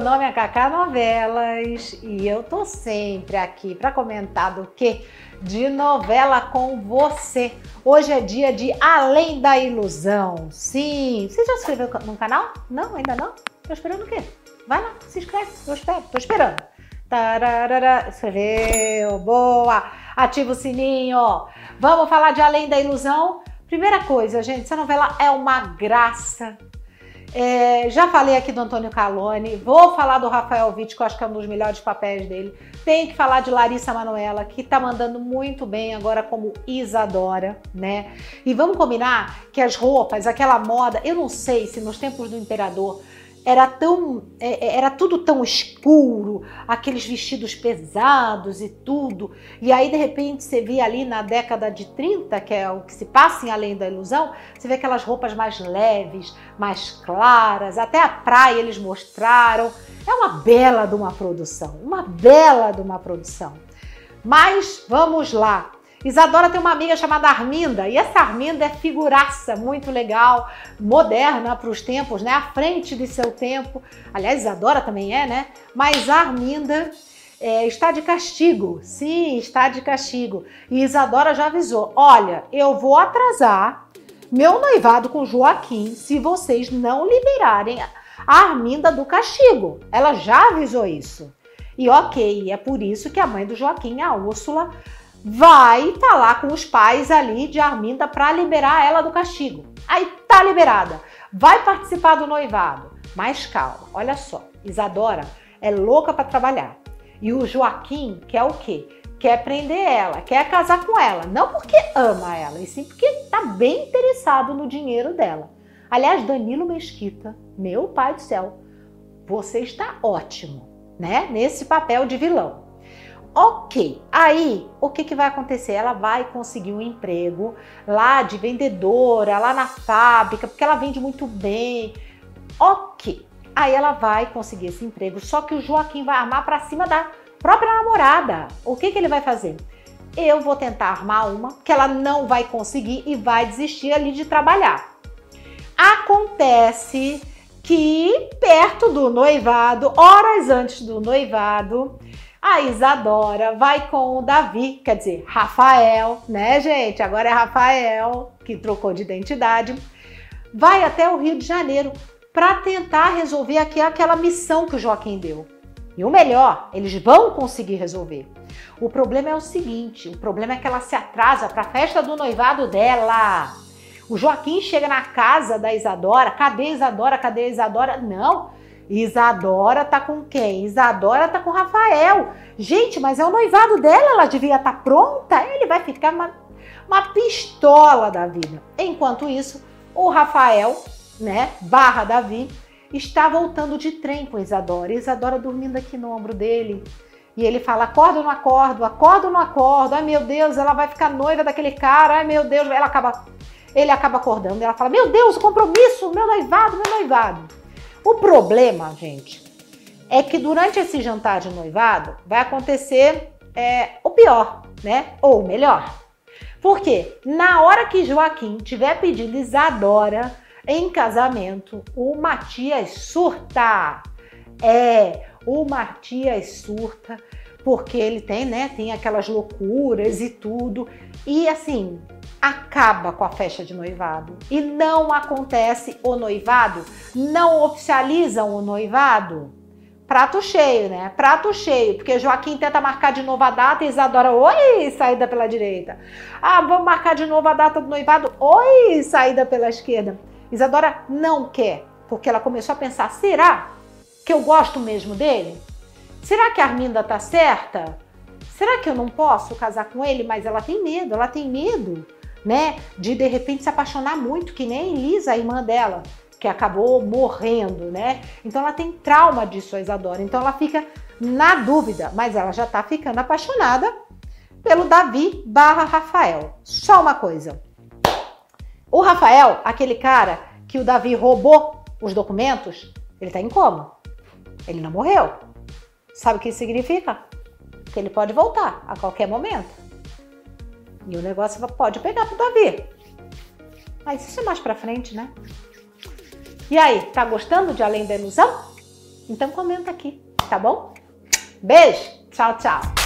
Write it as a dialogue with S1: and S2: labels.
S1: nome é Cacá Novelas e eu tô sempre aqui para comentar do que? De novela com você. Hoje é dia de Além da Ilusão. Sim, você já se inscreveu no canal? Não, ainda não? Tô esperando o quê? Vai lá, se inscreve, eu espero, tô esperando. Tararara, escreveu, boa! Ativa o sininho. Vamos falar de Além da Ilusão? Primeira coisa, gente, essa novela é uma graça. É, já falei aqui do Antônio Calone, vou falar do Rafael Witt, que eu acho que é um dos melhores papéis dele. Tem que falar de Larissa Manoela, que tá mandando muito bem agora como Isadora, né? E vamos combinar que as roupas, aquela moda, eu não sei se nos tempos do imperador era tão é, é, era tudo tão escuro, aqueles vestidos pesados e tudo. E aí de repente você vê ali na década de 30, que é o que se passa em Além da Ilusão, você vê aquelas roupas mais leves, mais claras, até a praia eles mostraram. É uma bela de uma produção, uma bela de uma produção. Mas vamos lá. Isadora tem uma amiga chamada Arminda, e essa Arminda é figuraça, muito legal, moderna para os tempos, né? À frente de seu tempo. Aliás, Isadora também é, né? Mas a Arminda é, está de castigo. Sim, está de castigo. E Isadora já avisou: olha, eu vou atrasar meu noivado com Joaquim se vocês não liberarem a Arminda do castigo. Ela já avisou isso. E ok, é por isso que a mãe do Joaquim, a Úrsula, vai falar tá com os pais ali de Arminda para liberar ela do castigo. Aí tá liberada. Vai participar do noivado. Mas calma, olha só. Isadora é louca para trabalhar. E o Joaquim quer o quê? Quer prender ela, quer casar com ela. Não porque ama ela, e sim porque tá bem interessado no dinheiro dela. Aliás, Danilo Mesquita, meu pai do céu, você está ótimo, né? Nesse papel de vilão. Ok, aí o que, que vai acontecer? Ela vai conseguir um emprego lá de vendedora, lá na fábrica, porque ela vende muito bem. Ok, aí ela vai conseguir esse emprego, só que o Joaquim vai armar para cima da própria namorada. O que, que ele vai fazer? Eu vou tentar armar uma que ela não vai conseguir e vai desistir ali de trabalhar. Acontece que perto do noivado, horas antes do noivado, a Isadora vai com o Davi, quer dizer, Rafael, né, gente? Agora é Rafael, que trocou de identidade. Vai até o Rio de Janeiro para tentar resolver aqui aquela missão que o Joaquim deu. E o melhor, eles vão conseguir resolver. O problema é o seguinte: o problema é que ela se atrasa para a festa do noivado dela. O Joaquim chega na casa da Isadora, cadê Isadora? Cadê Isadora? Não, Isadora tá com quem? Isadora tá com Rafael. Gente, mas é o noivado dela, ela devia estar tá pronta. Ele vai ficar uma, uma pistola da vida. Enquanto isso, o Rafael, né, barra Davi, está voltando de trem com Isadora. Isadora dormindo aqui no ombro dele. E ele fala: acordo ou não acordo? Acordo ou não acordo? Ai meu Deus, ela vai ficar noiva daquele cara. Ai meu Deus, ela acaba. Ele acaba acordando. Ela fala: Meu Deus, o compromisso, meu noivado, meu noivado. O problema, gente, é que durante esse jantar de noivado vai acontecer é, o pior, né? Ou melhor. Porque na hora que Joaquim tiver pedido Isadora em casamento, o Matias surta. É, o Matias surta porque ele tem, né, tem aquelas loucuras e tudo. E assim, acaba com a festa de noivado e não acontece o noivado, não oficializam o noivado. Prato cheio, né? Prato cheio, porque Joaquim tenta marcar de novo a data e Isadora, oi, saída pela direita. Ah, vamos marcar de novo a data do noivado, oi, saída pela esquerda. Isadora não quer, porque ela começou a pensar: será que eu gosto mesmo dele? Será que a Arminda tá certa? Será que eu não posso casar com ele? Mas ela tem medo, ela tem medo né? De de repente se apaixonar muito, que nem Lisa, a irmã dela, que acabou morrendo, né? Então ela tem trauma disso, a Isadora. Então ela fica na dúvida, mas ela já tá ficando apaixonada pelo Davi barra Rafael. Só uma coisa. O Rafael, aquele cara que o Davi roubou os documentos, ele tá em coma. Ele não morreu. Sabe o que isso significa? Que ele pode voltar a qualquer momento. E o negócio pode pegar pro Davi. Mas isso é mais pra frente, né? E aí, tá gostando de Além da Ilusão? Então comenta aqui, tá bom? Beijo, tchau, tchau.